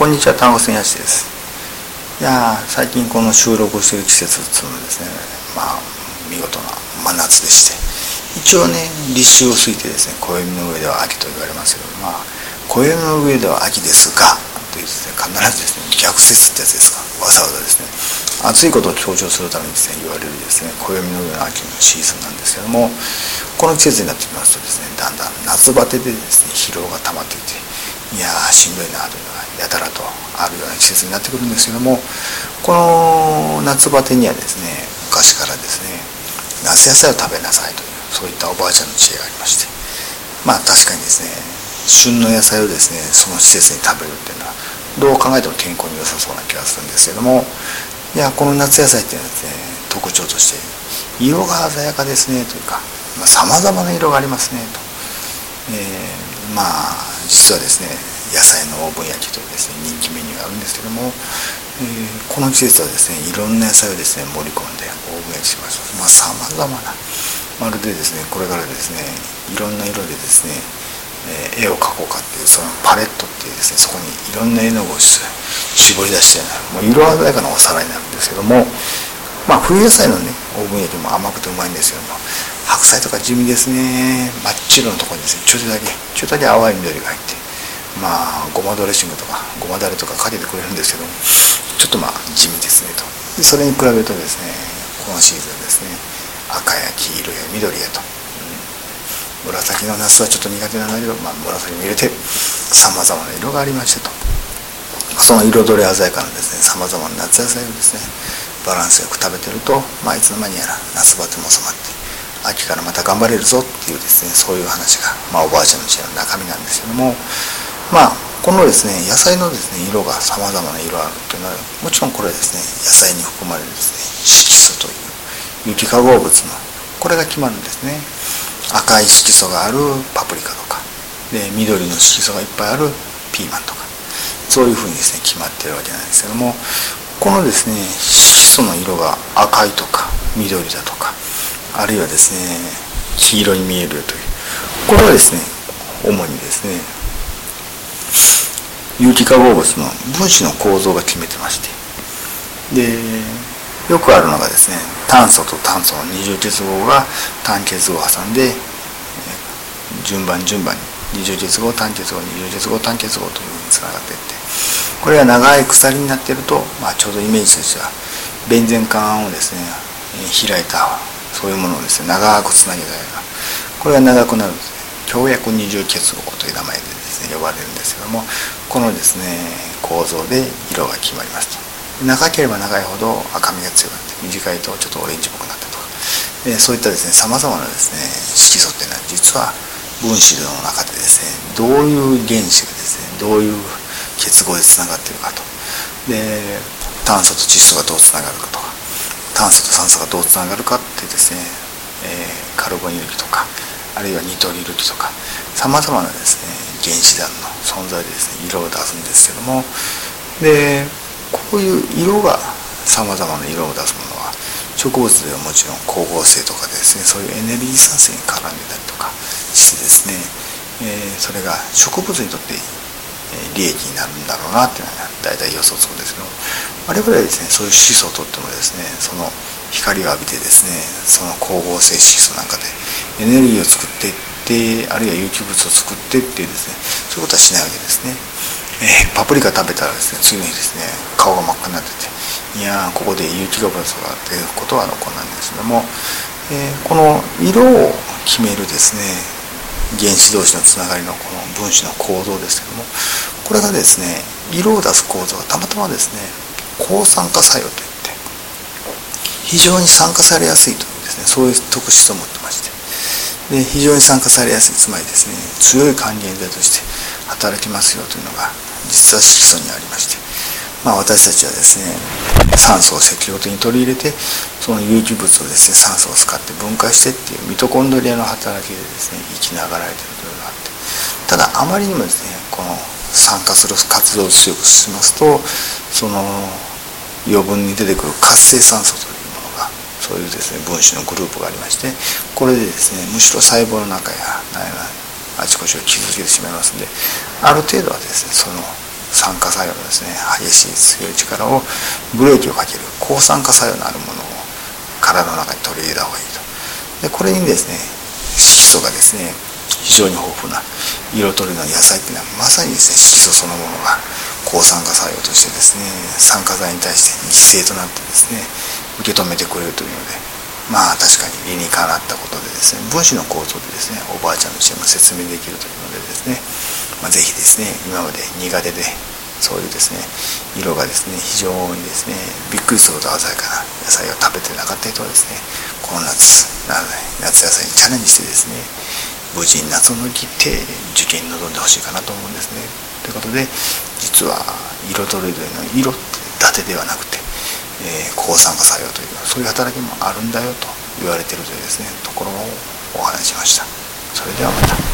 こんにちは、単語線やしです。いや最近この収録してる季節っていうのはですね、まあ、見事な真夏でして、一応ね、立秋を過ぎてですね、暦の上では秋と言われますけど、まあ、暦の上では秋ですが、というですね、必ずですね、逆説ってやつですか、わざわざですね、暑いことを強調するためにですね、言われるですね、暦の上の秋のシーズンなんですけども、この季節になってきますとですね、だんだん夏バテでですね、疲労が溜まっていて、いやーしんどいなというのがやたらとあるような季節になってくるんですけどもこの夏バテにはですね昔からですね夏野菜を食べなさいというそういったおばあちゃんの知恵がありましてまあ確かにですね旬の野菜をですねその季節に食べるっていうのはどう考えても健康に良さそうな気がするんですけどもいやこの夏野菜っていうのはですね特徴として色が鮮やかですねというかさまざ、まな色がありますねと、えーまあ実はですね野菜のオーブン焼きというですね人気メニューがあるんですけども、えー、この季節はですねいろんな野菜をですね盛り込んでオーブン焼きしますまあさまざまなまるでですねこれからですねいろんな色でですね、え、絵を描こうかっていうそのパレットっていうですねそこにいろんな絵の具を絞り出してもう色鮮やかなお皿になるんですけどもまあ冬野菜のねオーブン焼きも甘くてうまいんですけども白菜とか地味ですね。真っ白のとこにですねちょっとだけちょっとだけ淡い緑が入ってまあごまドレッシングとかごまだれとかかけてくれるんですけどもちょっとまあ地味ですねと。それに比べるとですねこのシーズンですね赤や黄色や緑やと、紫の夏はちょっと苦手なんだけど、まあ、紫も入れてさまざまな色がありましてと。その彩り鮮やかなですねさまざまな夏野菜をですねバランスよく食べてると、まあ、いつの間にやら夏バテも収まって秋からまた頑張れるぞっていうですねそういう話が、まあ、おばあちゃんの知恵の中身なんですけどもまあこのですね野菜のですね色がさまざまな色あるというのはもちろんこれですね野菜に含まれるですね色素という有機化合物のこれが決まるんですね。赤い色素があるパプリカとか。で緑の色素がいっぱいあるピーマンとか。そういうふうにですね決まってるわけなんですけども。このですね色素の色が赤いとか緑だとかあるいはですね黄色に見えるという。これはですね主にですね有機化合物の分子の構造が決めてまして。でよくあるのがですね炭素と炭素の二重結合が単結合を挟んで順番順番に二重結合単結合二重結合単結合というふうにつながっていってこれが長い鎖になっていると、まあ、ちょうどイメージとしてはベンゼン管をですね開いたそういうものをですね長くつなげたようなこれが長くなるんです強約二重結合という名前でですね呼ばれるんですけどもこのですね構造で色が決まりますと。長ければ長いほど赤みが強くなって短いとちょっとオレンジっぽくなったとか。そういったですねさまざまなですね色素っていうのは実は分子の中でですねどういう原子がですねどういう結合でつながっているかと。で炭素と窒素がどうつながるかとか。炭素と酸素がどうつながるかってですね、えー、カルボニル基とかあるいはニトリル基とかさまざまなですね原子弾の存在でですね色を出すんですけども。でこういう色がさまざまな色を出すものは植物ではもちろん光合成とかですねそういうエネルギー産生に絡んでたりとかしてですね、えー、それが植物にとって利益になるんだろうなっていうのは大体予想つくんですけど。我々はですねそういう色素をとってもですねその光を浴びてですねその光合成色素なんかでエネルギーを作っていってあるいは有機物を作ってっていうですねそういうことはしないわけですね、えー、パプリカ食べたらですね次の日ですね顔が真っ赤になってていやここで有機物が出ることは残らないんですけども、えー、この色を決めるですね原子同士のつながりのこの分子の構造ですけどもこれがですね色を出す構造がたまたまですね抗酸化作用といって非常に酸化されやすいというですねそういう特質を持ってましてで非常に酸化されやすいつまりですね強い還元剤として働きますよというのが実は色素にありましてまあ、私たちはですね酸素を積極的に取り入れてその有機物をですね酸素を使って分解してっていうミトコンドリアの働きでですね生きながらえてるというのがあってただあまりにもですねこの酸化する活動を強くしますとその余分に出てくる活性酸素というものがそういうですね分子のグループがありましてこれでですねむしろ細胞の中やあちこちを傷つけてしまいますんである程度はですねその酸化作用のですね激しい強い力をブレーキをかける抗酸化作用のあるものを体の中に取り入れた方がいいと。でこれにですね色素がですね非常に豊富な色とりの野菜っていうのはまさにですね色素そのものが抗酸化作用としてですね酸化剤に対して犠牲となってですね受け止めてくれるというのでまあ確かに理にかなったことでですね分子の構造でですねおばあちゃんの知恵も説明できるというのでですね、まあ、ぜひですね今まで苦手でそういうですね色がですね非常にですねびっくりするほど鮮やかな野菜を食べてなかった人はですねこの夏夏野菜にチャレンジしてですね無事に夏を乗り切って受験に臨んでほしいかなと思うんですね。ということで実は色とりどりの色って伊達ではなくて、えー、抗酸化作用というそういう働きもあるんだよと言われているというですねところをお話ししました。それではまた。